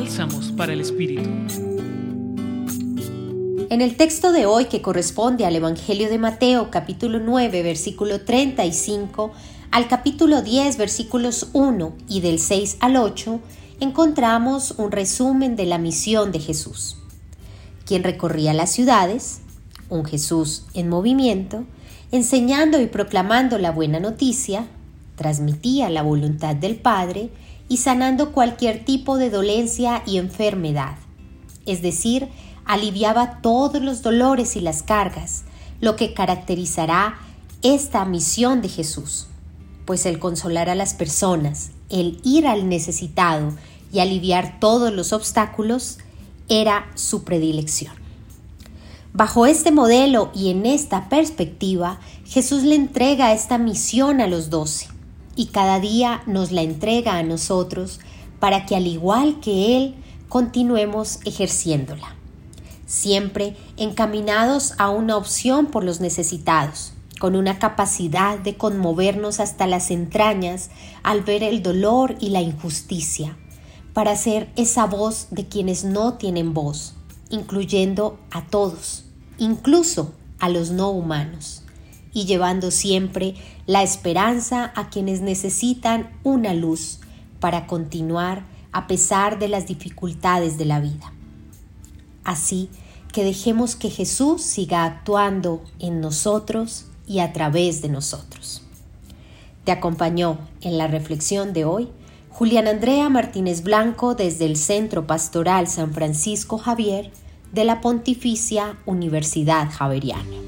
Bálsamos para el Espíritu. En el texto de hoy que corresponde al Evangelio de Mateo capítulo 9 versículo 35 al capítulo 10 versículos 1 y del 6 al 8 encontramos un resumen de la misión de Jesús, quien recorría las ciudades, un Jesús en movimiento, enseñando y proclamando la buena noticia, transmitía la voluntad del Padre y sanando cualquier tipo de dolencia y enfermedad, es decir, aliviaba todos los dolores y las cargas, lo que caracterizará esta misión de Jesús, pues el consolar a las personas, el ir al necesitado y aliviar todos los obstáculos era su predilección. Bajo este modelo y en esta perspectiva, Jesús le entrega esta misión a los doce y cada día nos la entrega a nosotros para que al igual que Él continuemos ejerciéndola, siempre encaminados a una opción por los necesitados, con una capacidad de conmovernos hasta las entrañas al ver el dolor y la injusticia, para ser esa voz de quienes no tienen voz, incluyendo a todos, incluso a los no humanos, y llevando siempre la esperanza a quienes necesitan una luz para continuar a pesar de las dificultades de la vida. Así que dejemos que Jesús siga actuando en nosotros y a través de nosotros. Te acompañó en la reflexión de hoy Julián Andrea Martínez Blanco desde el Centro Pastoral San Francisco Javier de la Pontificia Universidad Javeriana.